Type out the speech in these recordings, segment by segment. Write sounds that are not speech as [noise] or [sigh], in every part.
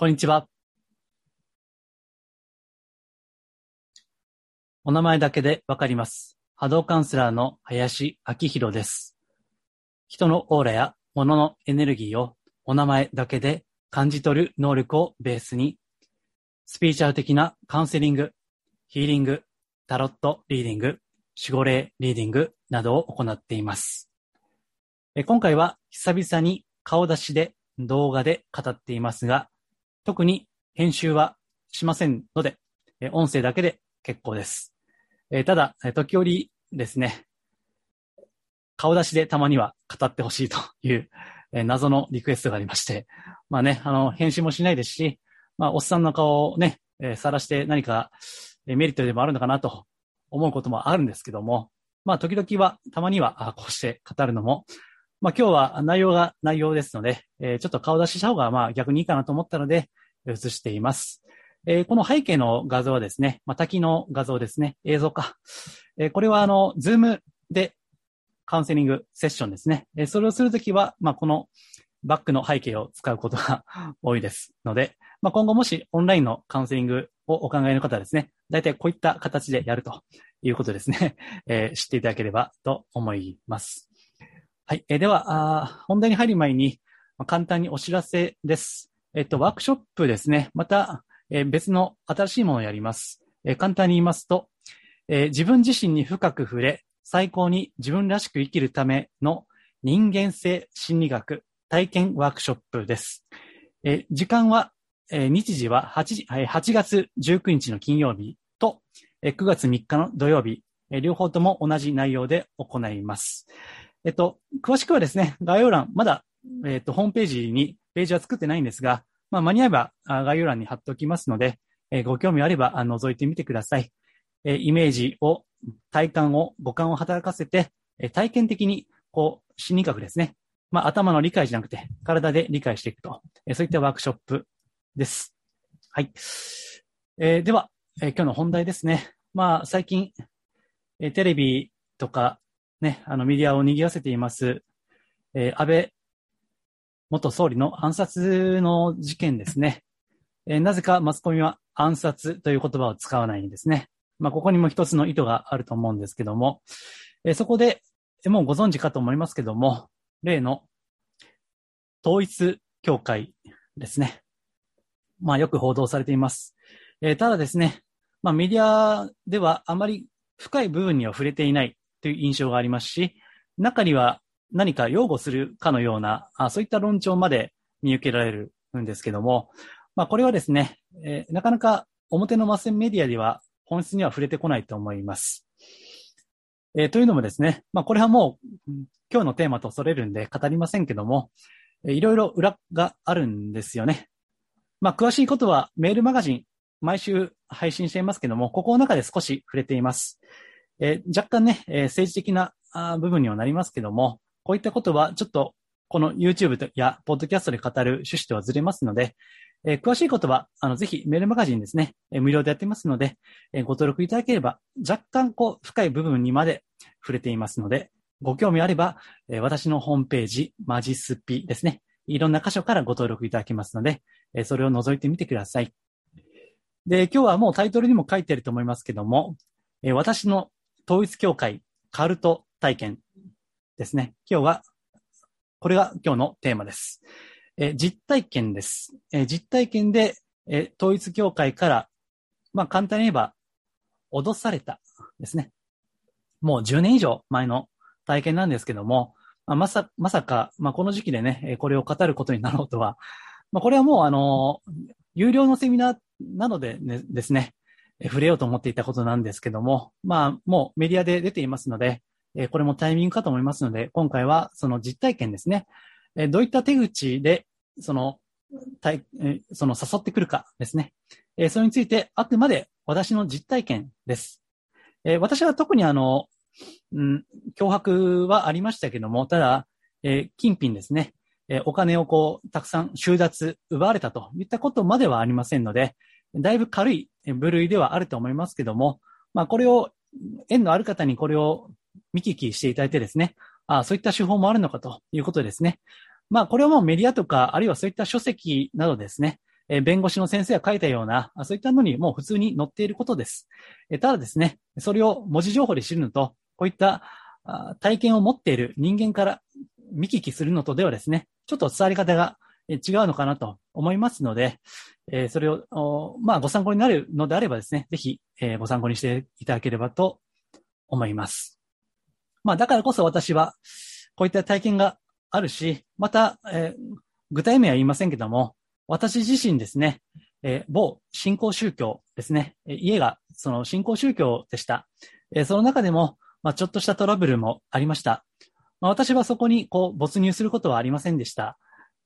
こんにちは。お名前だけでわかります。波動カウンセラーの林明宏です。人のオーラや物のエネルギーをお名前だけで感じ取る能力をベースに、スピーチャル的なカウンセリング、ヒーリング、タロットリーディング、守護霊リーディングなどを行っています。今回は久々に顔出しで動画で語っていますが、特に編集はしませんので、音声だけで結構です。ただ、時折ですね、顔出しでたまには語ってほしいという、謎のリクエストがありまして、まあね、あの、編集もしないですし、まあ、おっさんの顔をね、えー、晒して何か、メリットでもあるのかなと思うこともあるんですけども、まあ、時々は、たまには、こうして語るのも、まあ、今日は内容が内容ですので、えー、ちょっと顔出しした方が、まあ、逆にいいかなと思ったので、映しています。えー、この背景の画像はですね、まあ、滝の画像ですね、映像か。えー、これは、あの、ズームでカウンセリングセッションですね。えー、それをするときは、まあ、このバックの背景を使うことが [laughs] 多いですので、まあ、今後もしオンラインのカウンセリングをお考えの方はですね、大体こういった形でやるということですね、えー、知っていただければと思います。はい。え、では、本題に入る前に、簡単にお知らせです。えっ、と、ワークショップですね。また、え、別の新しいものをやります。え簡単に言いますと、え自分自身に深く触れ、最高に自分らしく生きるための人間性心理学体験ワークショップです。え時間は、え日時は 8, 8月19日の金曜日と、え9月3日の土曜日、え両方とも同じ内容で行います。えっと、詳しくはですね、概要欄、まだ、えっと、ホームページにページは作ってないんですが、まあ、間に合えば概要欄に貼っておきますので、えご興味あれば覗いてみてください。えイメージを、体感を、五感を働かせて、え体験的に、こう、心理学ですね。まあ、頭の理解じゃなくて、体で理解していくと。えそういったワークショップです。はい。えー、では、えー、今日の本題ですね。まあ、最近、えー、テレビとか、ね、あの、メディアを賑わせています、え安倍元総理の暗殺の事件ですね。えー、なぜかマスコミは暗殺という言葉を使わないんですね。まあ、ここにも一つの意図があると思うんですけども、えー、そこで、もうご存知かと思いますけども、例の統一教会ですね。まあ、よく報道されています。えー、ただですね、まあ、メディアではあまり深い部分には触れていないという印象がありますし、中には何か擁護するかのような、あそういった論調まで見受けられるんですけども、まあ、これはですね、えー、なかなか表のマスメディアでは本質には触れてこないと思います。えー、というのもですね、まあ、これはもう今日のテーマとそれるんで語りませんけども、いろいろ裏があるんですよね。まあ、詳しいことはメールマガジン毎週配信していますけども、ここの中で少し触れています。えー、若干ね、えー、政治的なあ部分にはなりますけども、こういったことはちょっとこの YouTube やポッドキャストで語る趣旨とはずれますので、えー、詳しいことは、あの、ぜひメールマガジンですね、えー、無料でやってますので、えー、ご登録いただければ、若干こう、深い部分にまで触れていますので、ご興味あれば、えー、私のホームページ、マジスピですね、いろんな箇所からご登録いただけますので、えー、それを覗いてみてください。で、今日はもうタイトルにも書いてあると思いますけども、えー、私の統一教会カルト体験ですね。今日は、これが今日のテーマです。え、実体験です。え、実体験で、え、統一教会から、まあ簡単に言えば、脅されたですね。もう10年以上前の体験なんですけども、まあ、まさ、まさか、まあこの時期でね、これを語ることになろうとは、まあこれはもうあの、有料のセミナーなので、ね、ですね、触れようと思っていたことなんですけども、まあもうメディアで出ていますので、えこれもタイミングかと思いますので、今回はその実体験ですね。えどういった手口で、その、体えその誘ってくるかですね。えそれについて、あくまで私の実体験です。え私は特にあの、うん、脅迫はありましたけども、ただ、え金品ですね。えお金をこう、たくさん収奪、奪われたといったことまではありませんので、だいぶ軽い部類ではあると思いますけども、まあこれを、縁のある方にこれを見聞きしていただいてですね、あそういった手法もあるのかということですね。まあ、これはもうメディアとか、あるいはそういった書籍などですね、え弁護士の先生が書いたような、そういったのにもう普通に載っていることです。えただですね、それを文字情報で知るのと、こういった体験を持っている人間から見聞きするのとではですね、ちょっと伝わり方が違うのかなと思いますので、えそれを、まあ、ご参考になるのであればですね、ぜひ、えご参考にしていただければと思います。まあ、だからこそ私は、こういった体験があるし、また、えー、具体名は言いませんけども、私自身ですね、えー、某信仰宗教ですね、家がその信仰宗教でした。えー、その中でも、まあ、ちょっとしたトラブルもありました。まあ、私はそこにこう没入することはありませんでした。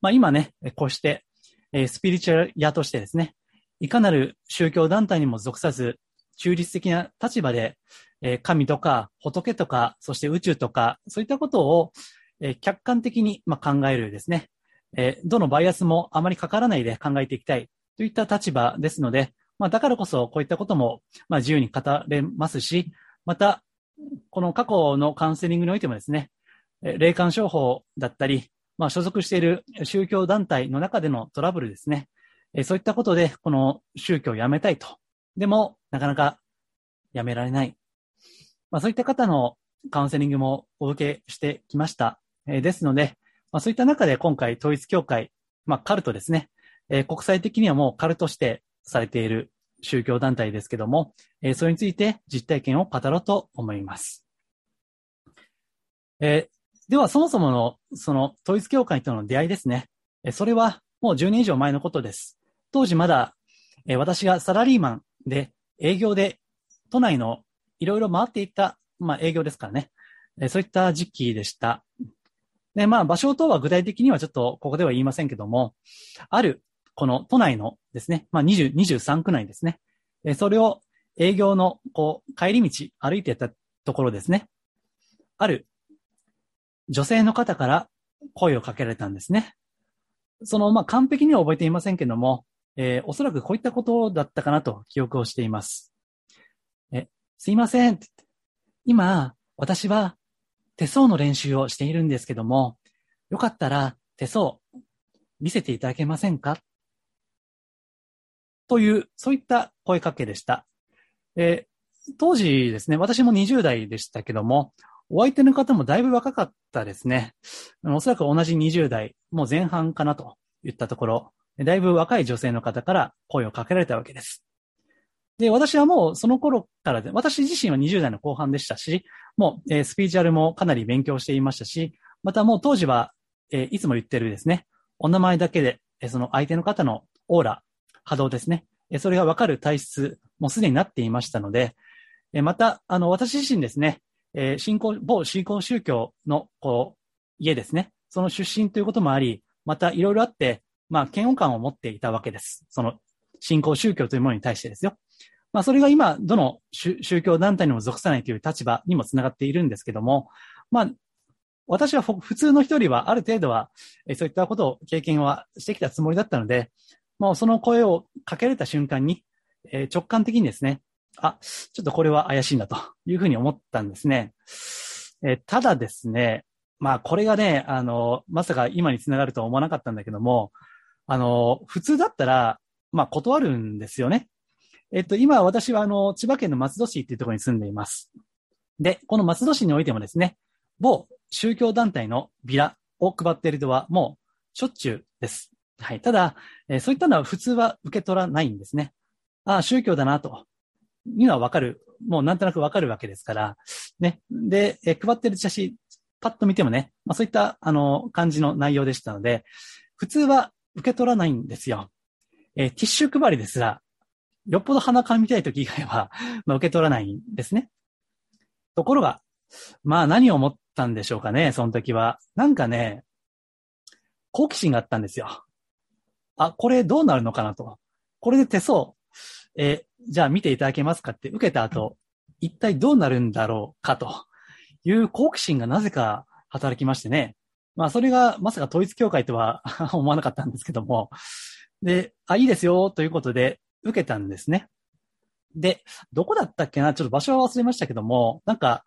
まあ、今ね、こうして、え、スピリチュアル屋としてですね、いかなる宗教団体にも属さず、中立的な立場で、え、神とか仏とか、そして宇宙とか、そういったことを、え、客観的に、ま、考えるですね、えどのバイアスもあまりかからないで考えていきたいといった立場ですので、まあ、だからこそこういったことも、ま、自由に語れますし、また、この過去のカウンセリングにおいてもですね、霊感商法だったり、まあ、所属している宗教団体の中でのトラブルですね。そういったことで、この宗教を辞めたいと。でも、なかなか辞められない。まあ、そういった方のカウンセリングもお受けしてきました。ですので、まあ、そういった中で今回統一協会、まあ、カルトですね。国際的にはもうカルトしてされている宗教団体ですけども、それについて実体験を語ろうと思います。えでは、そもそもの、その、統一教会との出会いですね。それは、もう10年以上前のことです。当時まだ、私がサラリーマンで、営業で、都内のいろいろ回っていった、まあ、営業ですからね。そういった時期でした。で、まあ、場所等は具体的にはちょっと、ここでは言いませんけども、ある、この都内のですね、まあ、20、23区内ですね。それを営業の、こう、帰り道、歩いてたところですね。ある女性の方から声をかけられたんですね。その、まあ、完璧には覚えていませんけども、えー、おそらくこういったことだったかなと記憶をしています。え、すいません。今、私は手相の練習をしているんですけども、よかったら手相見せていただけませんか？という、そういった声かけでした。えー、当時ですね、私も20代でしたけども、お相手の方もだいぶ若かったですね。おそらく同じ20代、もう前半かなと言ったところ、だいぶ若い女性の方から声をかけられたわけです。で、私はもうその頃からで、私自身は20代の後半でしたし、もう、スピーチュアルもかなり勉強していましたし、またもう当時は、えー、いつも言ってるですね、お名前だけで、その相手の方のオーラ、波動ですね、それがわかる体質、もうすでになっていましたので、また、あの、私自身ですね、えー、信仰、某信仰宗教の、こう、家ですね。その出身ということもあり、またいろいろあって、まあ、嫌悪感を持っていたわけです。その、信仰宗教というものに対してですよ。まあ、それが今、どの宗教団体にも属さないという立場にもつながっているんですけども、まあ、私は普通の人よりはある程度は、そういったことを経験はしてきたつもりだったので、もうその声をかけれた瞬間に、え直感的にですね、あ、ちょっとこれは怪しいんだというふうに思ったんですね。えただですね、まあこれがね、あの、まさか今につながるとは思わなかったんだけども、あの、普通だったら、まあ断るんですよね。えっと、今私はあの、千葉県の松戸市っていうところに住んでいます。で、この松戸市においてもですね、某宗教団体のビラを配っているのはもうしょっちゅうです。はい。ただ、え、そういったのは普通は受け取らないんですね。ああ、宗教だなと。いうのはわかる。もうなんとなくわかるわけですから、ね。で、え配ってる写真、パッと見てもね、まあそういった、あの、感じの内容でしたので、普通は受け取らないんですよ。えー、ティッシュ配りですら、よっぽど鼻かみたい時以外は、[laughs] まあ、受け取らないんですね。ところが、まあ何を思ったんでしょうかね、その時は。なんかね、好奇心があったんですよ。あ、これどうなるのかなと。これで手相、えじゃあ見ていただけますかって受けた後、一体どうなるんだろうかという好奇心がなぜか働きましてね。まあそれがまさか統一教会とは [laughs] 思わなかったんですけども。で、あ、いいですよということで受けたんですね。で、どこだったっけな？ちょっと場所は忘れましたけども、なんか、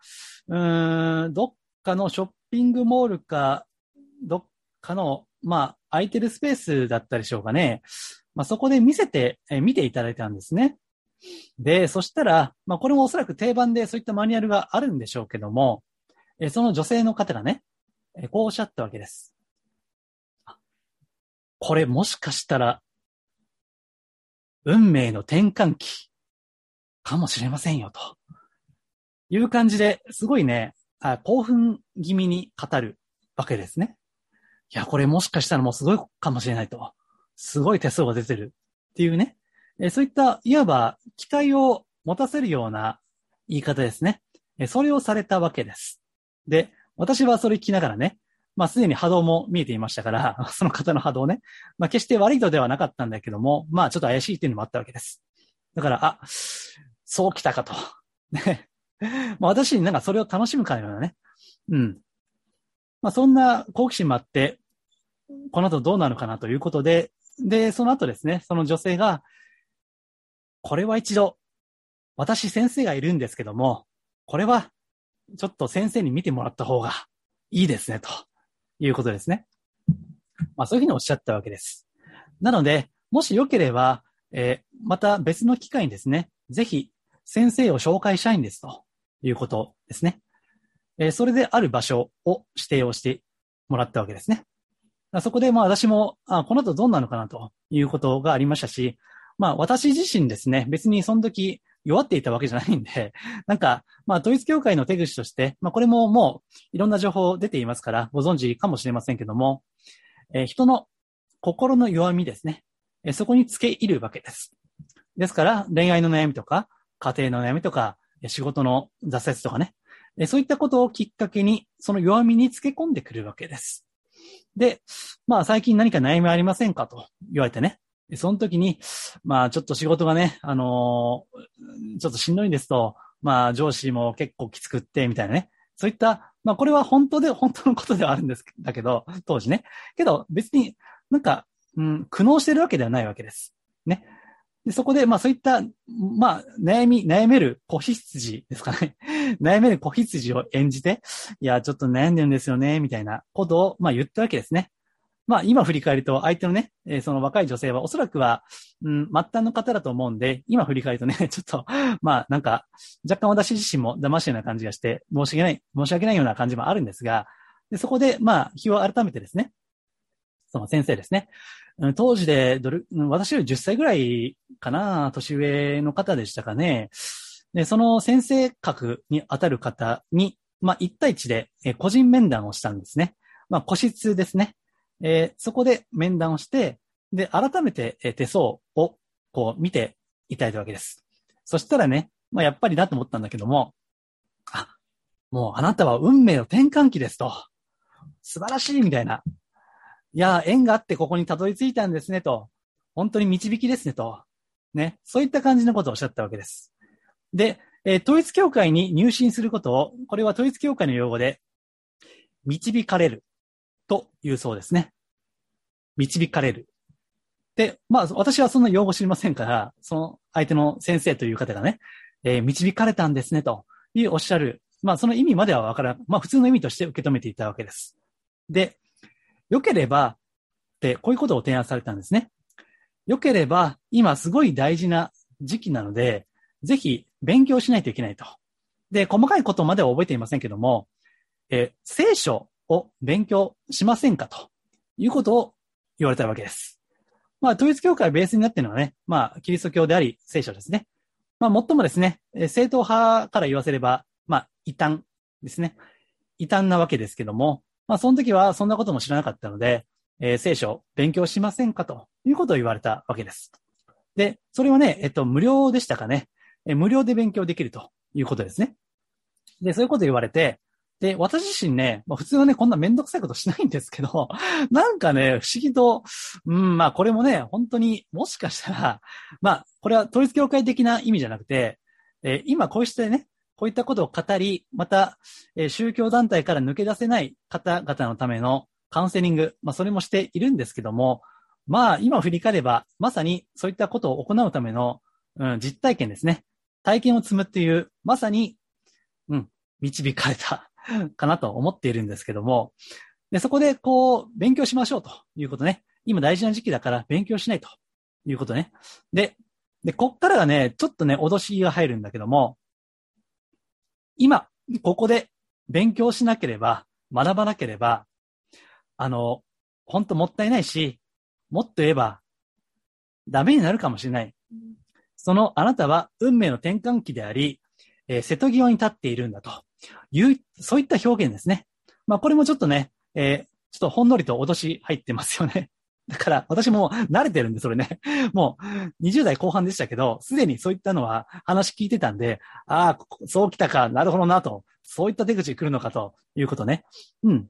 うーん、どっかのショッピングモールか、どっかの、まあ、空いてるスペースだったでしょうかね。まあ、そこで見せて、えー、見ていただいたんですね。で、そしたら、まあ、これもおそらく定番でそういったマニュアルがあるんでしょうけども、えー、その女性の方がね、えー、こうおっしゃったわけです。これもしかしたら、運命の転換期かもしれませんよ、という感じで、すごいね、あ興奮気味に語るわけですね。いや、これもしかしたらもうすごいかもしれないと。すごい手数が出てるっていうね。えそういった、いわば期待を持たせるような言い方ですね。えそれをされたわけです。で、私はそれ聞きながらね、まあすでに波動も見えていましたから、[laughs] その方の波動ね。まあ決して悪いとではなかったんだけども、まあちょっと怪しいっていうのもあったわけです。だから、あ、そう来たかと。[laughs] ね。まあ私になんかそれを楽しむかのようなね。うん。まあそんな好奇心もあって、この後どうなるかなということで、で、その後ですね、その女性が、これは一度、私先生がいるんですけども、これは、ちょっと先生に見てもらった方がいいですね、ということですね。まあそういうふうにおっしゃったわけです。なので、もしよければ、えー、また別の機会にですね、ぜひ先生を紹介したいんですということですね。えー、それである場所を指定をしてもらったわけですね。そこでまあ私も、あこの後どうなのかなということがありましたし、まあ私自身ですね、別にその時弱っていたわけじゃないんで、[laughs] なんか、まあ統一教会の手口として、まあこれももういろんな情報出ていますからご存知かもしれませんけども、えー、人の心の弱みですね、えー、そこにつけ入るわけです。ですから恋愛の悩みとか、家庭の悩みとか、仕事の挫折とかね、そういったことをきっかけに、その弱みにつけ込んでくるわけです。で、まあ最近何か悩みありませんかと言われてね。その時に、まあちょっと仕事がね、あのー、ちょっとしんどいんですと、まあ上司も結構きつくって、みたいなね。そういった、まあこれは本当で、本当のことではあるんですだけど、当時ね。けど別になんか、うん、苦悩してるわけではないわけです。ね。でそこで、まあそういった、まあ悩み、悩める子羊ですかね。[laughs] 悩める子羊を演じて、いや、ちょっと悩んでるんですよね、みたいなことを、まあ言ったわけですね。まあ今振り返ると相手のね、えー、その若い女性はおそらくは、うん、末端の方だと思うんで、今振り返るとね、[laughs] ちょっと、まあなんか、若干私自身も騙してるような感じがして、申し訳ない、申し訳ないような感じもあるんですが、でそこで、まあ、日を改めてですね、その先生ですね。当時でどれ、私より10歳ぐらいかな、年上の方でしたかね。で、その先生格に当たる方に、まあ、1対1でえ個人面談をしたんですね。まあ、個室ですね。えー、そこで面談をして、で、改めてえ手相をこう見ていただいたわけです。そしたらね、まあ、やっぱりだと思ったんだけども、あ、もうあなたは運命の転換期ですと。素晴らしいみたいな。いや、縁があってここにたどり着いたんですねと。本当に導きですねと。ね。そういった感じのことをおっしゃったわけです。で、えー、統一教会に入信することを、これは統一教会の用語で、導かれるというそうですね。導かれる。で、まあ、私はそんな用語知りませんから、その相手の先生という方がね、えー、導かれたんですね、というおっしゃる。まあ、その意味まではわからん。まあ、普通の意味として受け止めていたわけです。で、良ければ、ってこういうことを提案されたんですね。良ければ、今すごい大事な時期なので、ぜひ勉強しないといけないと。で、細かいことまでは覚えていませんけども、え聖書を勉強しませんかということを言われたわけです。まあ、統一教会ベースになっているのはね、まあ、キリスト教であり、聖書ですね。まあ、最もですね、正統派から言わせれば、まあ、異端ですね。異端なわけですけども、まあ、その時はそんなことも知らなかったので、えー、聖書勉強しませんかということを言われたわけです。で、それはね、えっと、無料でしたかね。え無料で勉強できるということですね。で、そういうこと言われて、で、私自身ね、まあ、普通はね、こんなめんどくさいことしないんですけど、[laughs] なんかね、不思議と、うん、まあこれもね、本当にもしかしたら、まあこれは統一教会的な意味じゃなくて、えー、今こうしてね、こういったことを語り、また、えー、宗教団体から抜け出せない方々のためのカウンセリング、まあ、それもしているんですけども、まあ、今振り返れば、まさにそういったことを行うための、うん、実体験ですね。体験を積むっていう、まさに、うん、導かれたかなと思っているんですけども、でそこで、こう、勉強しましょうということね。今大事な時期だから勉強しないということね。で、で、こっからがね、ちょっとね、脅しが入るんだけども、今、ここで勉強しなければ、学ばなければ、あの、ほんともったいないし、もっと言えば、ダメになるかもしれない。そのあなたは運命の転換期であり、えー、瀬戸際に立っているんだという、そういった表現ですね。まあこれもちょっとね、えー、ちょっとほんのりと脅し入ってますよね。[laughs] だから私も慣れてるんで、それね。[laughs] もう20代後半でしたけど、すでにそういったのは話聞いてたんで、ああ、そう来たか、なるほどなと、そういった手口来るのかということね。うん。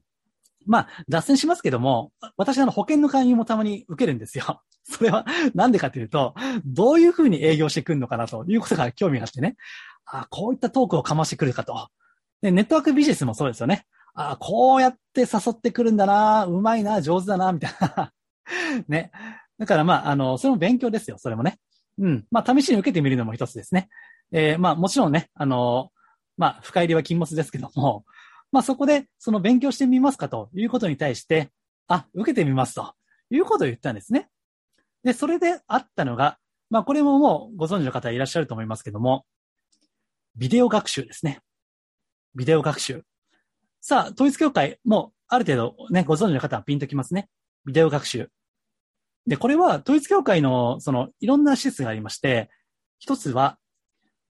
まあ、脱線しますけども、私あの保険の勧誘もたまに受けるんですよ。[laughs] それはなんでかというと、どういうふうに営業してくるのかなということが興味があってね。あこういったトークをかましてくるかと。で、ネットワークビジネスもそうですよね。あこうやって誘ってくるんだな、うまいな、上手だな、みたいな。[laughs] ね。だからまあ、あの、それも勉強ですよ、それもね。うん。まあ、試しに受けてみるのも一つですね。えー、まあ、もちろんね、あの、まあ、深入りは禁物ですけども、まあ、そこで、その勉強してみますかということに対して、あ、受けてみますということを言ったんですね。で、それであったのが、まあ、これももうご存知の方いらっしゃると思いますけども、ビデオ学習ですね。ビデオ学習。さあ、統一教会、もう、ある程度ね、ご存知の方はピンときますね。ビデオ学習。で、これは統一教会の、その、いろんな施設がありまして、一つは、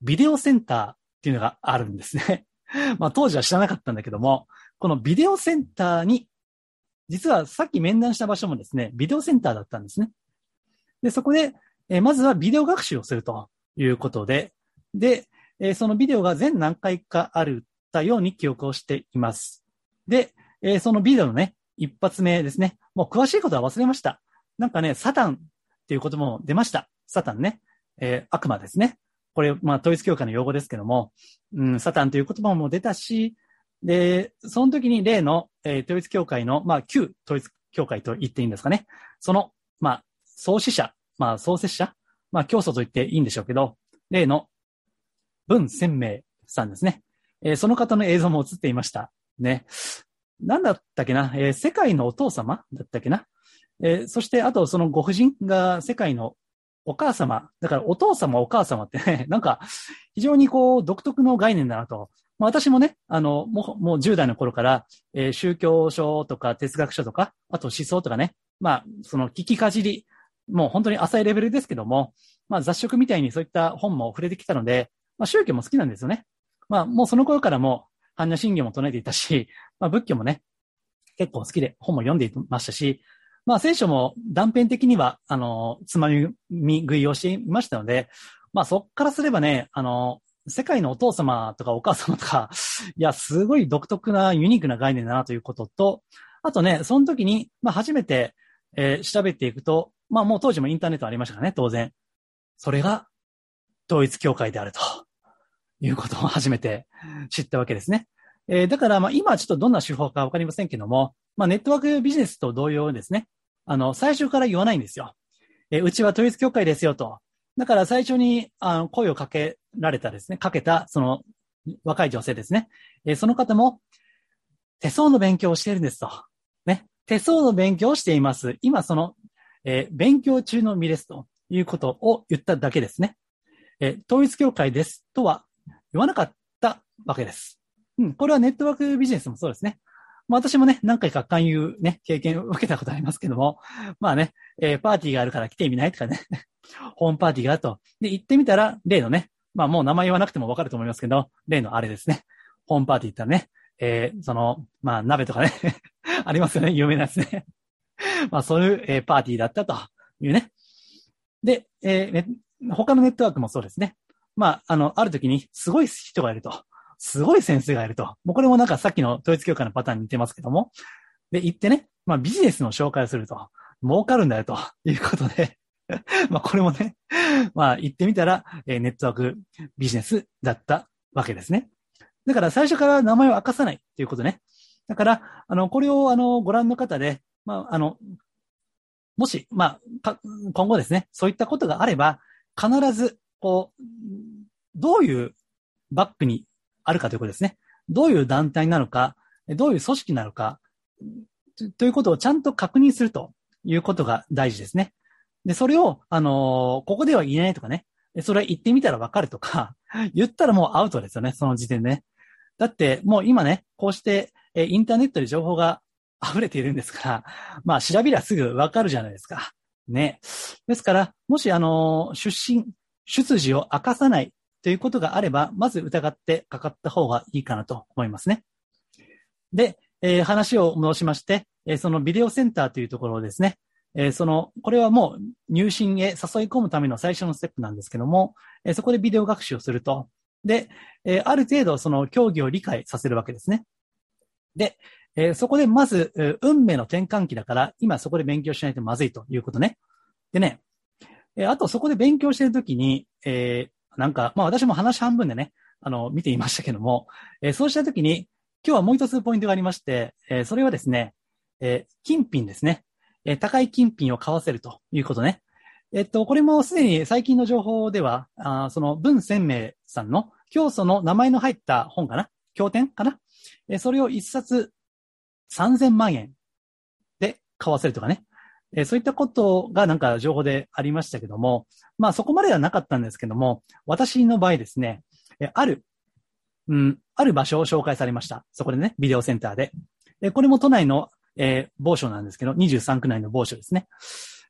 ビデオセンターっていうのがあるんですね。[laughs] まあ、当時は知らなかったんだけども、このビデオセンターに、実はさっき面談した場所もですね、ビデオセンターだったんですね。で、そこで、えまずはビデオ学習をするということで、で、えそのビデオが全何回かあるたように記憶をしています。で、えそのビデオのね、一発目ですね。もう詳しいことは忘れました。なんかね、サタンっていう言葉も出ました。サタンね。えー、悪魔ですね。これ、まあ、統一教会の用語ですけども、うん、サタンという言葉も出たし、で、その時に例の、えー、統一教会の、まあ、旧統一教会と言っていいんですかね。その、まあ、創始者、まあ、創設者、まあ、教祖と言っていいんでしょうけど、例の文鮮明さんですね。えー、その方の映像も映っていました。ね。なんだったっけな、えー、世界のお父様だったっけな？えー、そして、あと、そのご婦人が世界のお母様、だからお父様、お母様ってね、[laughs] なんか、非常にこう、独特の概念だなと。まあ、私もね、あの、もう、もう10代の頃から、えー、宗教書とか哲学書とか、あと思想とかね、まあ、その聞きかじり、もう本当に浅いレベルですけども、まあ雑食みたいにそういった本も触れてきたので、まあ宗教も好きなんですよね。まあもうその頃からも、般若心経も唱えていたし、まあ仏教もね、結構好きで本も読んでいましたし、まあ聖書も断片的には、あの、つまみ食いをしていましたので、まあそっからすればね、あの、世界のお父様とかお母様とか、いや、すごい独特なユニークな概念だなということと、あとね、その時に、まあ初めて、えー、調べていくと、まあもう当時もインターネットありましたからね、当然。それが、統一教会であるということを初めて知ったわけですね。えー、だから、まあ、今ちょっとどんな手法かわかりませんけども、まあ、ネットワークビジネスと同様ですね。あの、最初から言わないんですよ。えー、うちは統一教会ですよと。だから最初に、あの、声をかけられたですね、かけた、その、若い女性ですね。えー、その方も、手相の勉強をしているんですと。ね。手相の勉強をしています。今その、えー、勉強中の身ですということを言っただけですね。えー、統一教会ですとは言わなかったわけです。うん、これはネットワークビジネスもそうですね。まあ、私もね、何回か勧誘ね、経験を受けたことありますけども、まあね、えー、パーティーがあるから来てみないとかね、[laughs] ホームパーティーがあると。で、行ってみたら、例のね、まあもう名前言わなくてもわかると思いますけど、例のあれですね。ホームパーティー行ったらね、えー、その、まあ鍋とかね [laughs] ありますよね、有名なやつね [laughs] まあそういう、え、パーティーだったというね。で、えー、他のネットワークもそうですね。まあ、あの、ある時にすごい人がいると。すごい先生がいると。もうこれもなんかさっきの統一教会のパターンに似てますけども。で、行ってね、まあビジネスの紹介をすると。儲かるんだよということで [laughs] まあこれもね、まあ言ってみたら、えー、ネットワークビジネスだったわけですね。だから最初から名前を明かさないっていうことね。だから、あの、これをあの、ご覧の方で、まあ、あの、もし、まあ、今後ですね、そういったことがあれば、必ずこう、どういうバックにあるかということですね。どういう団体なのか、どういう組織なのか、ということをちゃんと確認するということが大事ですね。で、それを、あのーここでは言えないとかね。でそれは言ってみたらわかるとか、言ったらもうアウトですよね、その時点でね。だって、もう今ね、こうして、えーインターネットで情報が溢れているんですから、まあ、調べりゃすぐわかるじゃないですか。ね。ですから、もし、あのー出身、出自を明かさないということがあれば、まず疑ってかかった方がいいかなと思いますね。で、えー話を戻しまして、えーそのビデオセンターというところをですね、えーその、これはもう入信へ誘い込むための最初のステップなんですけども、えそこでビデオ学習をすると。で、えある程度その競技を理解させるわけですね。で、えそこでまず、え運命の転換期だから、今そこで勉強しないとまずいということね。でね、えあとそこで勉強してるときに、えなんか、まあ私も話半分でね、あの、見ていましたけども、えーそうしたときに、今日はもう一つポイントがありまして、えーそれはですね、えー金品ですね。えー高い金品を買わせるということね。えっと、これもすでに最近の情報では、あその文鮮明さんの教祖の名前の入った本かな？経典かな？えーそれを一冊3000万円で買わせるとかね。えーそういったことがなんか情報でありましたけども、まあそこまではなかったんですけども、私の場合ですね、えある、うん、ある場所を紹介されました。そこでね、ビデオセンターで。で、これも都内の、えー某所なんですけど、23区内の某所ですね。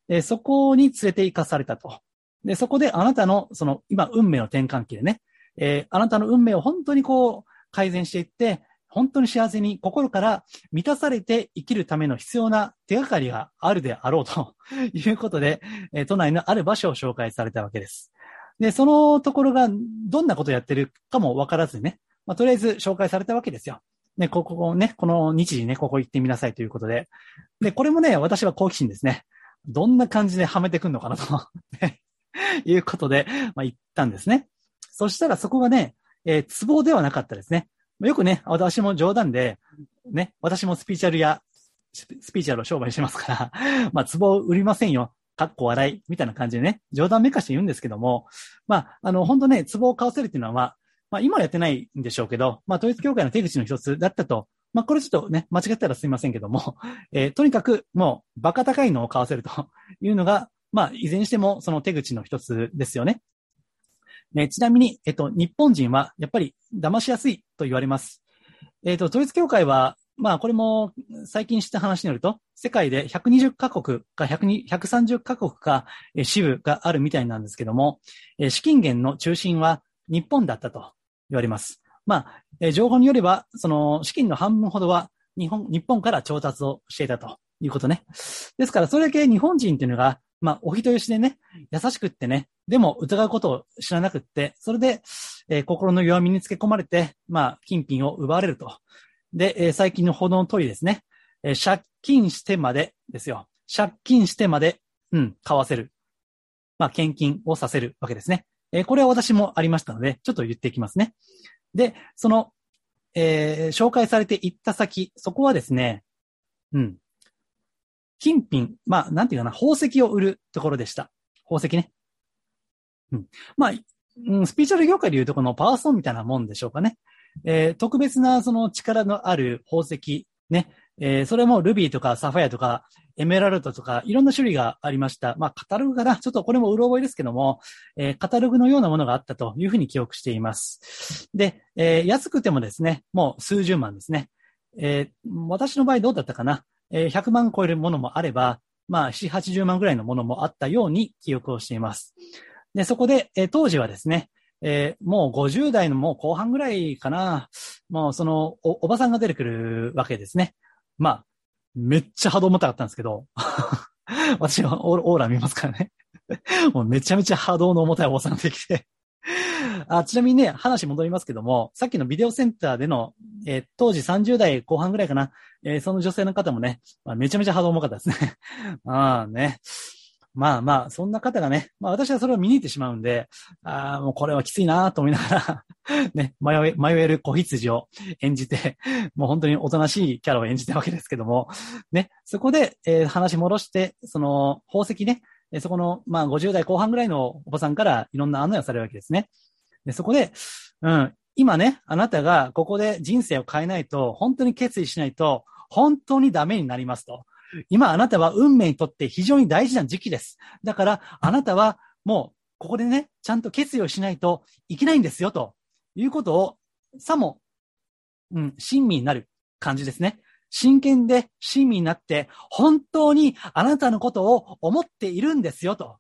えそこに連れて行かされたと。で、そこであなたの、その、今、運命の転換期でね、えーあなたの運命を本当にこう、改善していって、本当に幸せに心から満たされて生きるための必要な手がかりがあるであろうと [laughs] いうことで、え都内のある場所を紹介されたわけです。で、そのところがどんなことをやってるかもわからずにね、まあ、とりあえず紹介されたわけですよ。ね、ここをね、この日時にね、ここ行ってみなさいということで。で、これもね、私は好奇心ですね。どんな感じではめてくんのかなと、[laughs] いうことで、まあ、行ったんですね。そしたらそこがね、えー、壺ではなかったですね。よくね、私も冗談で、ね、私もスピーチャルや、スピーチャルを商売してますから、[laughs] まあ、壺を売りませんよ。かっこ笑い、みたいな感じでね、冗談めかして言うんですけども、まあ、あの、本当ね、壺を買わせるっていうのは、まあ、今はやってないんでしょうけど、まあ、統一教会の手口の一つだったと、まあ、これちょっとね、間違ったらすいませんけども、[laughs] えーとにかく、もう、バカ高いのを買わせるというのが、まあ、いずれにしても、その手口の一つですよね。ね、ちなみに、えっと、日本人は、やっぱり、騙しやすいと言われます。えっと、統一教会は、まあ、これも、最近知った話によると、世界で120カ国か130カ国か、支部があるみたいなんですけども、資金源の中心は日本だったと言われます。まあ、情報によれば、その資金の半分ほどは日本、日本から調達をしていたということね。ですから、それだけ日本人っていうのが、まあ、お人よしでね、優しくってね、でも疑うことを知らなくって、それで、えー心の弱みにつけ込まれて、まあ、金品を奪われると。で、えー最近の報道の通りですね、えー借金してまでですよ。借金してまで、うん、買わせる。まあ、献金をさせるわけですね。えーこれは私もありましたので、ちょっと言っていきますね。で、その、えー紹介されて行った先、そこはですね、うん。金品、まあ、なんていうかな、宝石を売るところでした。宝石ね。うん。まあ、うん、スピーチャル業界でいうとこのパワーストーンみたいなもんでしょうかね。えー特別なその力のある宝石、ね。えーそれもルビーとかサファイアとかエメラルドとかいろんな種類がありました。まあ、カタログかなちょっとこれもうろ覚えですけども、えーカタログのようなものがあったというふうに記憶しています。で、えー安くてもですね、もう数十万ですね。え私の場合どうだったかなえー100万超えるものもあれば、まあ、4、80万ぐらいのものもあったように記憶をしています。で、そこで、えー当時はですね、えーもう50代のもう後半ぐらいかな、もうそのお、おばさんが出てくるわけですね。まあ、めっちゃ波動重たかったんですけど、[laughs] 私はオーオーラ見ますからね。[laughs] もうめちゃめちゃ波動の重たいおばさんが出てきて。あちなみにね、話戻りますけども、さっきのビデオセンターでの、えー当時30代後半ぐらいかな、えーその女性の方もね、まあ、めちゃめちゃ波動重かったですね。あ [laughs] あね。まあまあ、そんな方がね、まあ私はそれを見に行ってしまうんで、ああ、もうこれはきついなと思いながら、[laughs] ね、迷え、迷える子羊を演じて、もう本当におとなしいキャラを演じたわけですけども、ね、そこで、えー話戻して、その宝石ね、そこの、まあ50代後半ぐらいのおばさんからいろんな案内をされるわけですね。で、そこで、うん、今ね、あなたがここで人生を変えないと、本当に決意しないと、本当にダメになりますと今あなたは運命にとって非常に大事な時期です。だからあなたはもうここでね、ちゃんと決意をしないといけないんですよ、ということを、さも、うん、親身になる感じですね。真剣で親身になって、本当にあなたのことを思っているんですよ、と。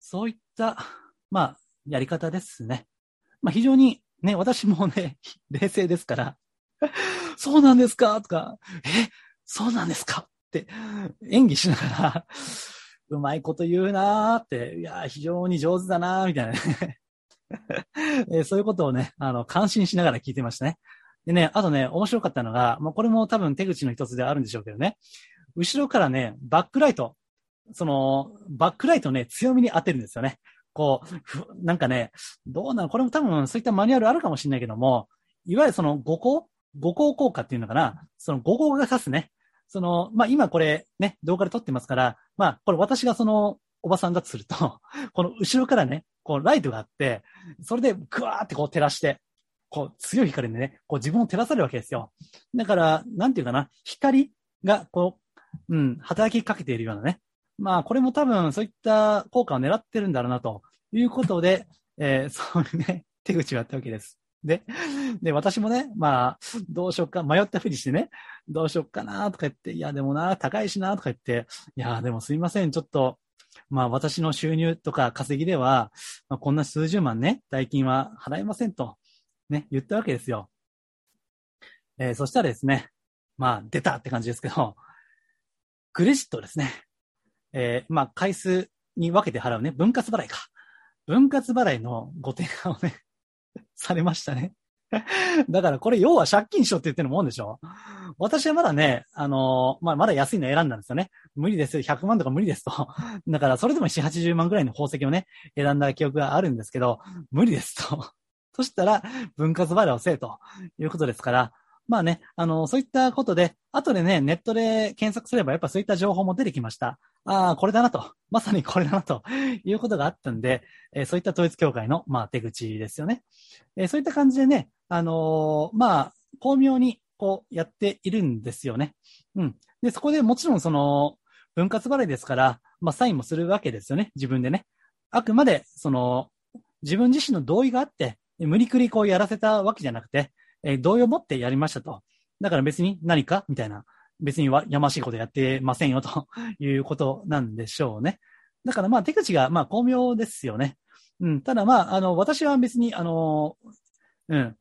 そういった、まあ、やり方ですね。まあ、非常にね、私もね、[laughs] 冷静ですから、[laughs] そうなんですか？とか、え、そうなんですか？って演技しながら、[laughs] うまいこと言うなーって、いや、非常に上手だなーみたいなね。えそういうことをね、あの、感心しながら聞いてましたね。でね、あとね、面白かったのが、まあ、これも多分手口の一つであるんでしょうけどね、後ろからね、バックライト、その、バックライトね、強めに当てるんですよね。こう、なんかね、どうなの？これも多分そういったマニュアルあるかもしれないけども、いわゆるその五光五光効果っていうのかな？その五光が指すね。その、まあ、今これね、動画で撮ってますから、まあ、これ私がその、おばさんだとすると、[laughs] この後ろからね、こうライトがあって、それでグワーってこう照らして、こう強い光でね、こう自分を照らされるわけですよ。だから、なんていうかな、光がこう、うん、働きかけているようなね。まあ、これも多分そういった効果を狙ってるんだろうな、ということで、えー、[laughs] そういうね、手口をやったわけです。で、で、私もね、まあ、どうしよっか、迷ったふりしてね、どうしよっかなとか言って、いや、でもな、高いしなとか言って、いや、でもすいません、ちょっと、まあ私の収入とか稼ぎでは、まあ、こんな数十万ね、代金は払えませんと、ね、言ったわけですよ。えー、そしたらですね、まあ出たって感じですけど、クレジットですね。えー、まあ回数に分けて払うね、分割払いか。分割払いのご提案をね、[laughs] されましたね。[laughs] だからこれ要は借金しろって言ってるもんでしょ私はまだね、あのー、まあ、まだ安いの選んだんですよね。無理です。100万とか無理ですと。[laughs] だからそれでも4、80万ぐらいの宝石をね、選んだ記憶があるんですけど、無理ですと。そしたら、分割払いをせえということですから、まあね、あの、そういったことで、後でね、ネットで検索すればやっぱそういった情報も出てきました。ああ、これだなと。まさにこれだなということがあったんで、えー、そういった統一協会の、まあ、手口ですよね。えー、そういった感じでね、あのー、まあ、巧妙にこうやっているんですよね。うん。で、そこでもちろんその、分割払いですから、まあ、サインもするわけですよね。自分でね。あくまで、その、自分自身の同意があって、無理くりこうやらせたわけじゃなくて、えー、同意を持ってやりましたと。だから別に何かみたいな。別にはやましいことやってませんよと [laughs] いうことなんでしょうね。だからまあ手口がまあ巧妙ですよね。うん。ただまあ、あの、私は別に、あの、うん。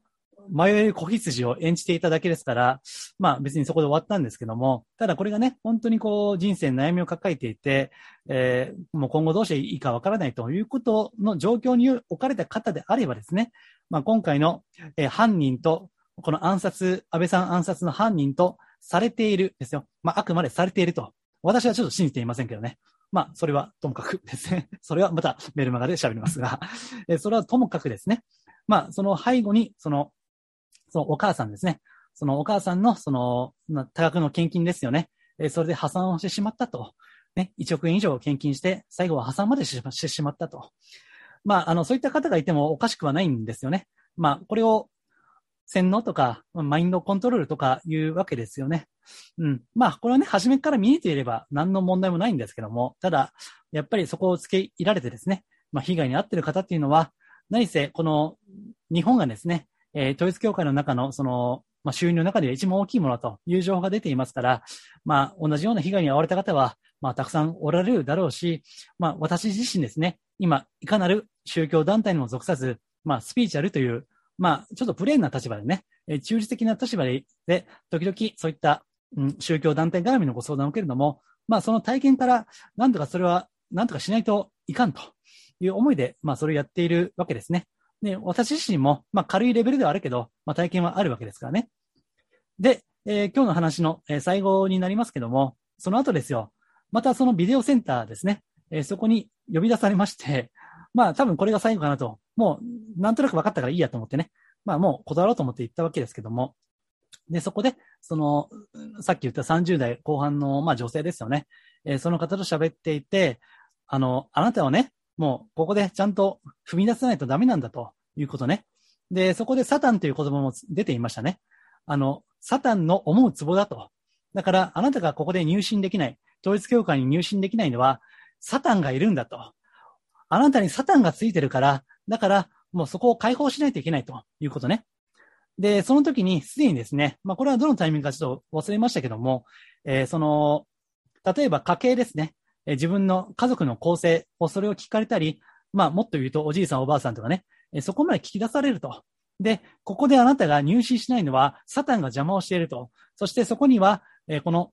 迷える子羊を演じていただけですから、まあ別にそこで終わったんですけども、ただこれがね、本当にこう人生悩みを抱えていて、えー、もう今後どうしていいかわからないということの状況に置かれた方であればですね、まあ今回の、えー、犯人と、この暗殺、安倍さん暗殺の犯人とされているですよ。まああくまでされていると。私はちょっと信じていませんけどね。まあ、それはともかくですね。[laughs] それはまたメルマガで喋りますが、えそれはともかくですね。まあ、その背後に、その、そのお母さんですね。そのお母さんの、その、多額の献金ですよね。えそれで破産をしてしまったと。ね、1億円以上献金して、最後は破産までしてしまったと。まあ、あの、そういった方がいてもおかしくはないんですよね。まあ、これを洗脳とか、マインドコントロールとかいうわけですよね。うん。まあ、これはね、初めから見えていれば何の問題もないんですけども、ただ、やっぱりそこを付け入られてですね、まあ、被害に遭っている方っていうのは、何せ、この、日本がですね、えー、統一教会の中の、その、まあ、収入の中では一番大きいものという情報が出ていますから、まあ、同じような被害に遭われた方は、まあ、たくさんおられるだろうし、まあ、私自身ですね、今、いかなる宗教団体にも属さず、まあ、スピーチャルという、まあ、ちょっとプレーンな立場でね、え中立的な立場で、で、時々そういった、うん、宗教団体絡みのご相談を受けるのも、まあ、その体験から、なんとかそれは、なんとかしないといかんという思いで、まあ、それをやっているわけですね。で、私自身も、まあ、軽いレベルではあるけど、まあ、体験はあるわけですからね。で、えー、今日の話の、えー、最後になりますけども、その後ですよ。またそのビデオセンターですね。えー、そこに呼び出されまして、まあ多分これが最後かなと、もうなんとなく分かったからいいやと思ってね。まあもう断ろうと思って行ったわけですけども、で、そこで、その、さっき言った30代後半の、まあ女性ですよね。えー、その方と喋っていて、あの、あなたはね、もうここでちゃんと踏み出さないとダメなんだということね。で、そこでサタンという言葉も出ていましたね。あの、サタンの思うツボだとだからあなたがここで入信できない、統一教会に入信できないのは、サタンがいるんだと。あなたにサタンがついてるから、だからもうそこを解放しないといけないということね。で、その時にすでにですね、まあこれはどのタイミングかちょっと忘れましたけども、えー、その、例えば家計ですね、えー、自分の家族の構成をそれを聞かれたり、まあもっと言うとおじいさんおばあさんとかね、そこまで聞き出されると。で、ここであなたが入信しないのは、サタンが邪魔をしていると。そしてそこには、え、この、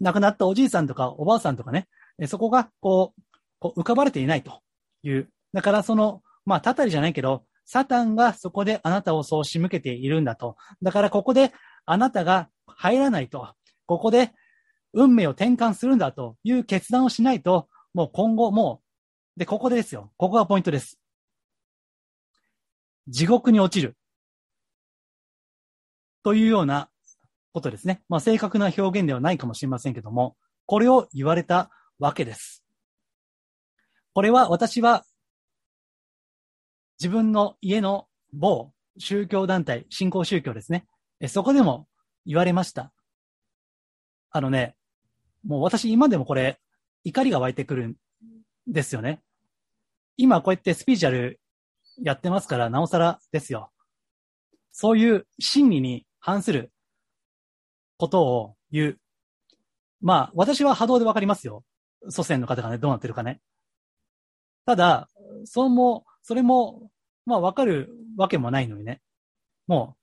亡くなったおじいさんとかおばあさんとかね、え、そこが、こう、こう浮かばれていないという。だからその、まあ、たたりじゃないけど、サタンがそこであなたをそう仕向けているんだと。だからここであなたが入らないと。ここで運命を転換するんだという決断をしないと、もう今後もう、で、ここでですよ。ここがポイントです。地獄に落ちる。というようなことですね。まあ正確な表現ではないかもしれませんけども、これを言われたわけです。これは私は自分の家の某宗教団体、信仰宗教ですね。そこでも言われました。あのね、もう私今でもこれ怒りが湧いてくるんですよね。今こうやってスピーチャルやってますからなおさらですよ。そういう真理に反することを言う。まあ私は波動でわかりますよ。祖先の方がね、どうなってるかね。ただ、そうも、それも、まあわかるわけもないのにね。も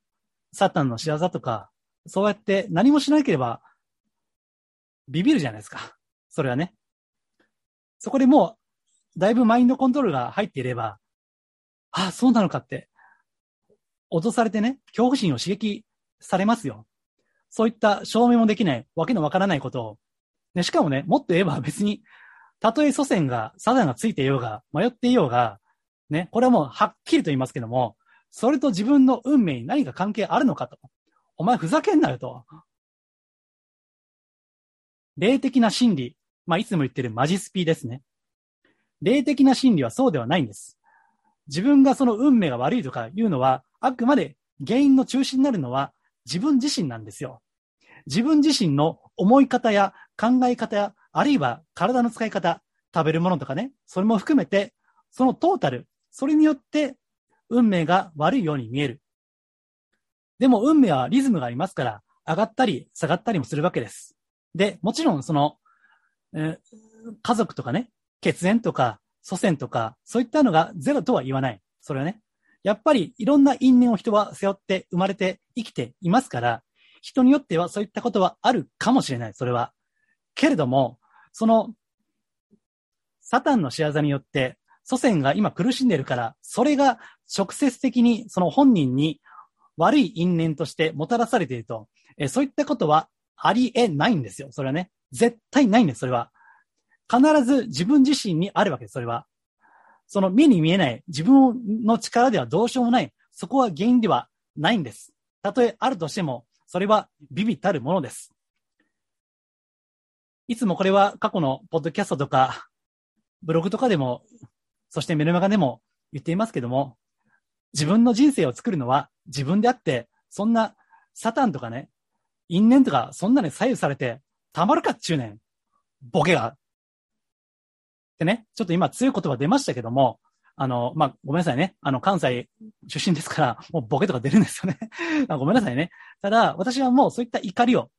う、サタンの仕業とか、そうやって何もしなければ、ビビるじゃないですか。それはね。そこでもう、だいぶマインドコントロールが入っていれば、あ、そうなのかって、脅されてね、恐怖心を刺激されますよ。そういった証明もできない、わけのわからないことを。ね、しかもね、もっと言えば別に、たとえ祖先が、サダンがついていようが、迷っていようが、ね、これはもうはっきりと言いますけども、それと自分の運命に何か関係あるのかと。お前ふざけんなよと。霊的な真理。まあ、いつも言ってるマジスピですね。霊的な真理はそうではないんです。自分がその運命が悪いとかいうのは、あくまで原因の中心になるのは自分自身なんですよ。自分自身の思い方や考え方や、あるいは体の使い方、食べるものとかね、それも含めて、そのトータル、それによって運命が悪いように見える。でも運命はリズムがありますから、上がったり下がったりもするわけです。で、もちろんその、えー、家族とかね、血縁とか祖先とか、そういったのがゼロとは言わない。それはね。やっぱりいろんな因縁を人は背負って生まれて生きていますから、人によってはそういったことはあるかもしれない。それは。けれども、その、サタンの仕業によって祖先が今苦しんでるから、それが直接的にその本人に悪い因縁としてもたらされていると、えそういったことはありえないんですよ。それはね。絶対ないんです、それは。必ず自分自身にあるわけです、それは。その目に見えない自分の力ではどうしようもない。そこは原因ではないんです。たとえあるとしても、それはビビたるものです。いつもこれは過去のポッドキャストとか、ブログとかでもそしてメルマガでも言っていますけども、自分の人生を作るのは自分であって、そんなサタンとかね、因縁とか、そんなに左右されて、たまるかっちゅうねん。ボケが。でね、ちょっと今強い言葉出ましたけども、あの、まあ、ごめんなさいね。あの、関西出身ですから、もうボケとか出るんですよね。[laughs] ごめんなさいね。ただ、私はもうそういった怒りを、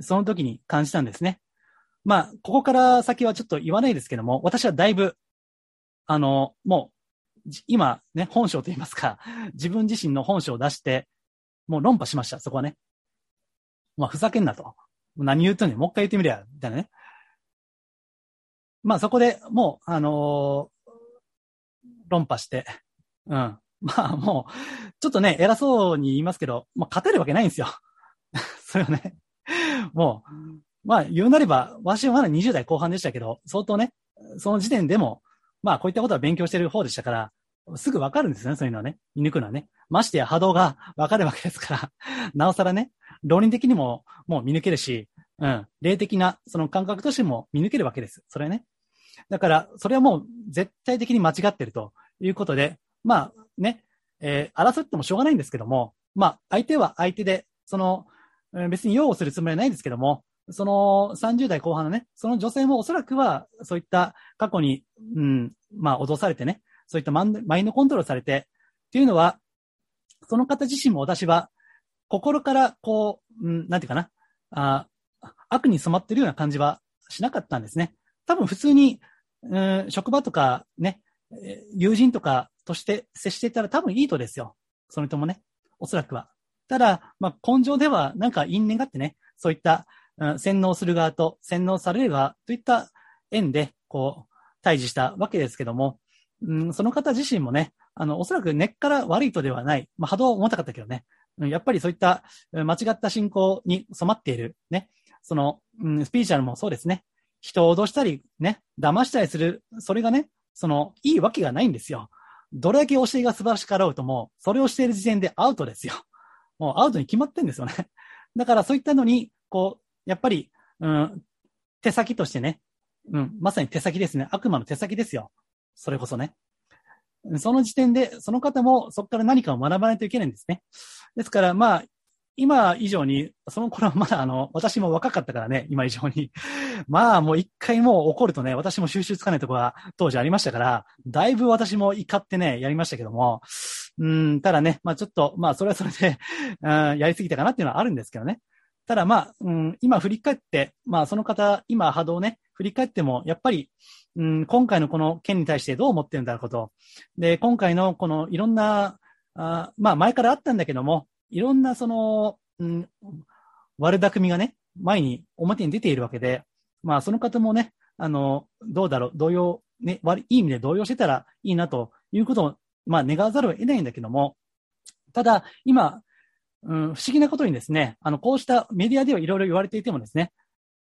その時に感じたんですね。まあ、ここから先はちょっと言わないですけども、私はだいぶあの、もう、今ね、本性と言いますか、自分自身の本性を出して、もう論破しました、そこはね。まあ、ふざけんなと。何言うとね、もう一回言ってみりゃ、みたいなね。まあ、そこでもう、あのー、論破して、うん。[laughs] まあ、もう、ちょっとね、偉そうに言いますけど、まあ、勝てるわけないんですよ。[laughs] それはね。もう、まあ、言うなれば、わしはまだ20代後半でしたけど、相当ね、その時点でも、まあ、こういったことは勉強してる方でしたから、すぐわかるんですよね、そういうのはね。見抜くのはね。ましてや波動がわかるわけですから、なおさらね、論理的にももう見抜けるし、うん、霊的なその感覚としても見抜けるわけです。それはね。だから、それはもう絶対的に間違ってるということで、まあね、えー、争ってもしょうがないんですけども、まあ、相手は相手で、その、別に擁護するつもりはないんですけども、その30代後半のね、その女性もおそらくは、そういった過去に、うん、まあ、脅されてね、そういったマインドコントロールされて、っていうのは、その方自身も私は、心からこう、うん、なんていうかな、あ悪に染まってるような感じはしなかったんですね。多分普通に、うん、職場とかね、友人とかとして接していたら多分いいとですよ。それともね、おそらくは。ただ、まあ、根性ではなんか因縁があってね、そういった、うん、洗脳する側と洗脳される側といった縁で、こう、対峙したわけですけども、うん、その方自身もね、あの、おそらく根っから悪いとではない。まあ、波動は思ったかったけどね。やっぱりそういった間違った信仰に染まっている、ね。その、うん、スピーチャルもそうですね。人を脅したり、ね、騙したりする、それがね、その、いいわけがないんですよ。どれだけ教えが素晴らしかろうとも、それをしている時点でアウトですよ。もうアウトに決まってんですよね。[laughs] だからそういったのに、こう、やっぱり、うん、手先としてね、うん、まさに手先ですね。悪魔の手先ですよ。それこそね。その時点で、その方もそこから何かを学ばないといけないんですね。ですから、まあ、今以上に、その頃はまだあの、私も若かったからね、今以上に。[laughs] まあもう一回もう怒るとね、私も収集つかないところが当時ありましたから、だいぶ私も怒ってね、やりましたけども、うん、ただね、まあちょっと、まあそれはそれで、[laughs] うん、やりすぎたかなっていうのはあるんですけどね。ただまあ、うん、今振り返って、まあその方、今波動ね、振り返っても、やっぱり、うん、今回のこの件に対してどう思ってるんだろうこと。で、今回のこのいろんな、あまあ前からあったんだけども、いろんなその、うん、悪巧みがね、前に表に出ているわけで、まあその方もね、あの、どうだろう、動揺、ね、悪い意味で動揺してたらいいなということを、まあ願わざるを得ないんだけども、ただ、今、うん、不思議なことにですね、あの、こうしたメディアではいろいろ言われていてもですね、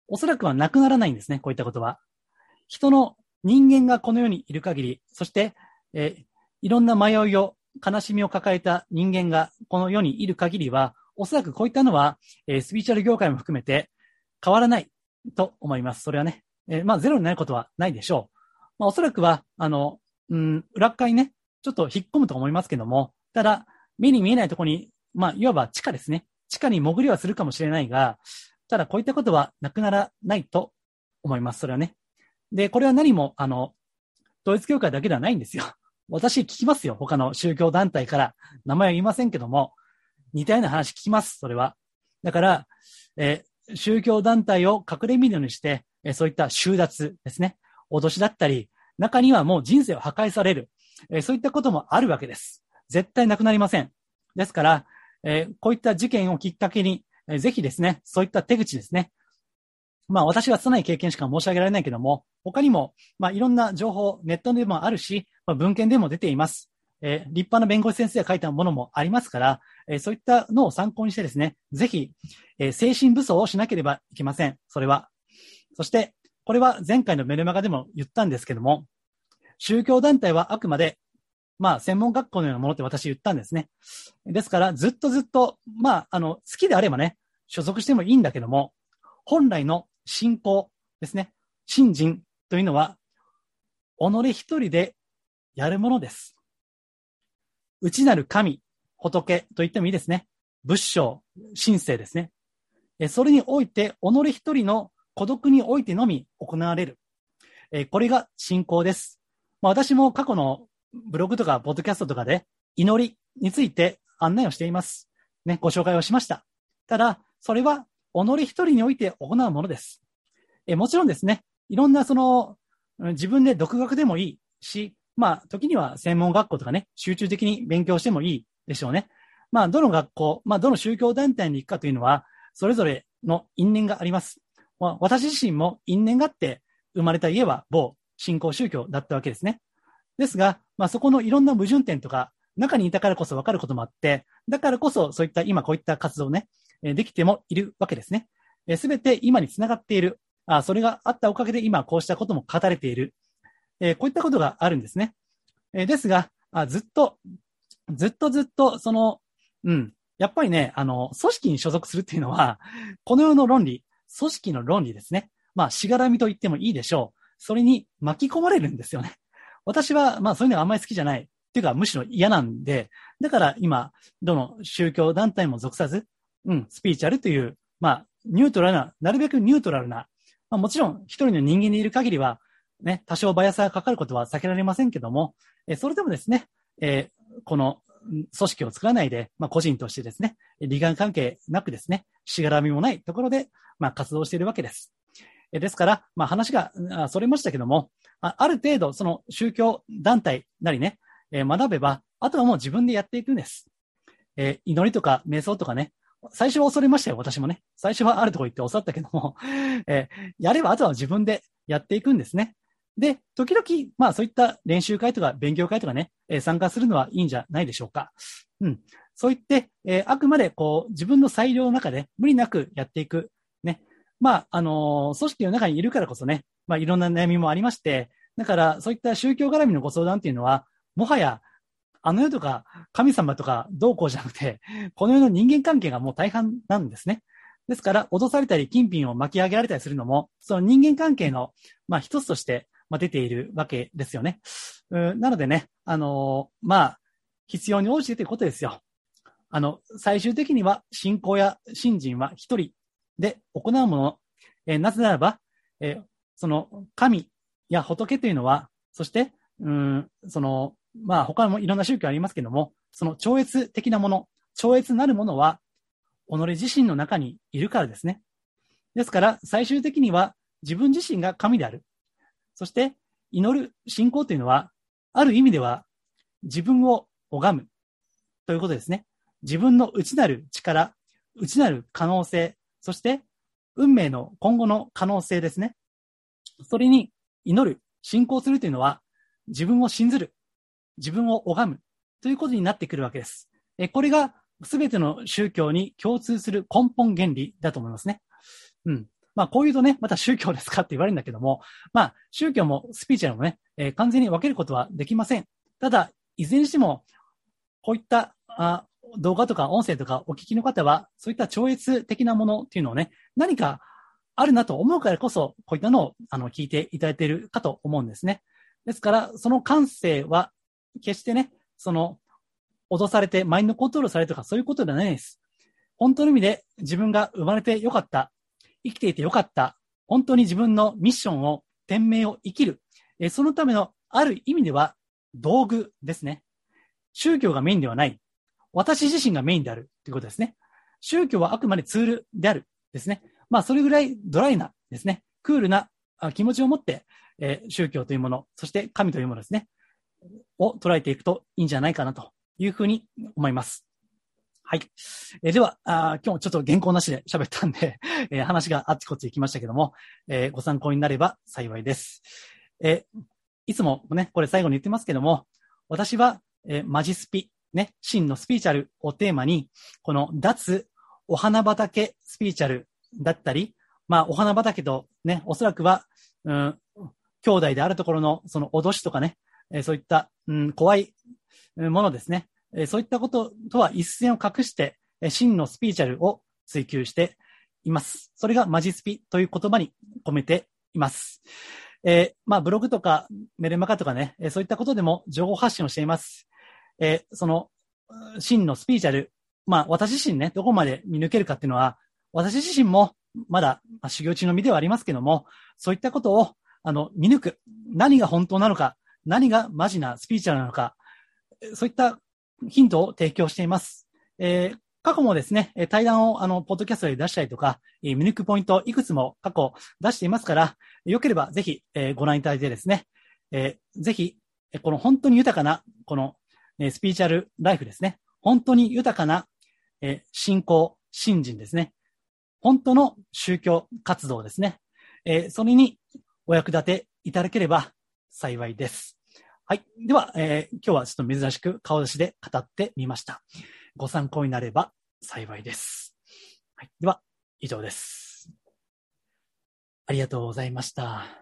おそらくはなくならないんですね、こういったことは。人の人間がこの世にいる限り、そして、えー、いろんな迷いを悲しみを抱えた人間がこの世にいる限りは、おそらくこういったのは、えー、スピーチャル業界も含めて変わらないと思います。それはね。えー、まあ、ゼロになることはないでしょう。まあ、おそらくは、あの、うん、裏側にね、ちょっと引っ込むと思いますけども、ただ、目に見えないところに、まあ、いわば地下ですね。地下に潜りはするかもしれないが、ただこういったことはなくならないと思います。それはね。で、これは何も、あの、統一教会だけではないんですよ。私聞きますよ。他の宗教団体から名前は言いませんけども、似たような話聞きます。それは。だから、え、宗教団体を隠れみのにして、え、そういった収奪ですね。脅しだったり、中にはもう人生を破壊される。え、そういったこともあるわけです。絶対なくなりません。ですから、えこういった事件をきっかけに、えぜひですね、そういった手口ですね。まあ私は拙い経験しか申し上げられないけども、他にも、まあいろんな情報、ネットでもあるし、まあ、文献でも出ています。えー、立派な弁護士先生が書いたものもありますから、えー、そういったのを参考にしてですね、ぜひ、えー、精神武装をしなければいけません。それは。そして、これは前回のメルマガでも言ったんですけども、宗教団体はあくまで、まあ、専門学校のようなものって私言ったんですね。ですから、ずっとずっと、まあ、あの、好きであればね、所属してもいいんだけども、本来の信仰ですね。信心というのは、己一人でやるものです。内なる神、仏と言ってもいいですね。仏性、神聖ですね。それにおいて、己一人の孤独においてのみ行われる。これが信仰です。私も過去のブログとかポッドキャストとかで祈りについて案内をしています。ね、ご紹介をしました。ただ、それは己一人において行うものです。もちろんですね、いろんなその、自分で独学でもいいし、まあ、時には専門学校とかね、集中的に勉強してもいいでしょうね。まあ、どの学校、まあ、どの宗教団体に行くかというのは、それぞれの因縁があります。まあ、私自身も因縁があって生まれた家は某信仰宗教だったわけですね。ですが、まあ、そこのいろんな矛盾点とか、中にいたからこそ分かることもあって、だからこそそういった今こういった活動ね、できてもいるわけですね。すべて今につながっている。あそれがあったおかげで今こうしたことも語れている。えー、こういったことがあるんですね。えー、ですがあ、ずっと、ずっとずっと、その、うん、やっぱりね、あの、組織に所属するっていうのは、この世の論理、組織の論理ですね。まあ、しがらみと言ってもいいでしょう。それに巻き込まれるんですよね。私は、まあ、そういうのがあんまり好きじゃない。っていうか、むしろ嫌なんで、だから今、どの宗教団体も属さず、うん、スピーチャルという、まあ、ニュートラルな、なるべくニュートラルな、まあ、もちろん一人の人間にいる限りは、ね、多少バイアスがかかることは避けられませんけども、えそれでもですね、えー、この組織を作らないで、まあ、個人としてですね、利害関係なくですね、しがらみもないところで、まあ、活動しているわけです。えですから、まあ、話がそれましたけども、あある程度、その宗教団体なりね、えー、学べば、あとはもう自分でやっていくんです。えー、祈りとか瞑想とかね、最初は恐れましたよ、私もね。最初はあるとこ行って教ったけども、[laughs] えー、やればあとは自分でやっていくんですね。で、時々、まあそういった練習会とか勉強会とかね、えー、参加するのはいいんじゃないでしょうか。うん。そう言って、えー、あくまでこう、自分の裁量の中で無理なくやっていく。ね。まあ、あの、組織の中にいるからこそね、まあいろんな悩みもありまして、だからそういった宗教絡みのご相談っていうのは、もはやあの世とか神様とかどうこうじゃなくて、この世の人間関係がもう大半なんですね。ですから、脅されたり、金品を巻き上げられたりするのも、その人間関係の、まあ一つとして、まあ出ているわけですよね。なのでね、あのー、まあ、必要に応じてということですよ。あの、最終的には信仰や信心は一人で行うもの。えー、なぜならば、えー、その神や仏というのは、そして、うん、その、まあ他もいろんな宗教ありますけども、その超越的なもの、超越なるものは、己自身の中にいるからですね。ですから、最終的には自分自身が神である。そして、祈る信仰というのは、ある意味では自分を拝むということですね。自分の内なる力、内なる可能性、そして運命の今後の可能性ですね。それに祈る、信仰するというのは自分を信ずる、自分を拝むということになってくるわけです。えこれが全ての宗教に共通する根本原理だと思いますね。うん。まあ、こういうとね、また宗教ですかって言われるんだけども、まあ、宗教もスピーチャルもね、えー、完全に分けることはできません。ただ、いずれにしても、こういったあ動画とか音声とかお聞きの方は、そういった超越的なものっていうのをね、何かあるなと思うからこそ、こういったのをあの聞いていただいているかと思うんですね。ですから、その感性は、決してね、その、脅されてマインドコントロールされるとかそういうことではないです。本当の意味で自分が生まれてよかった、生きていてよかった、本当に自分のミッションを、天命を生きる、えそのためのある意味では道具ですね。宗教がメインではない。私自身がメインであるということですね。宗教はあくまでツールであるですね。まあ、それぐらいドライなですね、クールな気持ちを持って、えー、宗教というもの、そして神というものですね、を捉えていくといいんじゃないかなというふうに思います。はい。えー、ではあ、今日ちょっと原稿なしで喋ったんで、[laughs] えー、話があっちこっち行きましたけども、えー、ご参考になれば幸いです。えー、いつもね、これ最後に言ってますけども、私は、えー、マジスピ、ね、真のスピーチャルをテーマに、この脱お花畑スピーチャルだったり、まあ、お花畑とね、おそらくは、うん、兄弟であるところのその脅しとかね、えそういった、うん、怖いものですね、えそういったこととは一線を隠して、え真のスピーチャルを追求しています。それがマジスピという言葉に込めています。えー、まあ、ブログとかメルマガとかね、えそういったことでも情報発信をしています。えー、その、真のスピーチャル、まあ、私自身ね、どこまで見抜けるかっていうのは、私自身もまだ、まあ、修行中の身ではありますけども、そういったことを、あの、見抜く。何が本当なのか、何がマジなスピーチャルなのか、そういったヒントを提供しています。えー、過去もですね、対談をあの、ポッドキャストで出したりとか、見抜くポイントいくつも過去出していますから、よければぜひ、えー、ご覧いただいてですね、えー、ぜひ、この本当に豊かな、この、えスピーチャルライフですね。本当に豊かな、え信仰、信心ですね。本当の宗教活動ですね。えそれにお役立ていただければ幸いです。はい。では、えー、今日はちょっと珍しく顔出しで語ってみました。ご参考になれば幸いです。はい。では、以上です。ありがとうございました。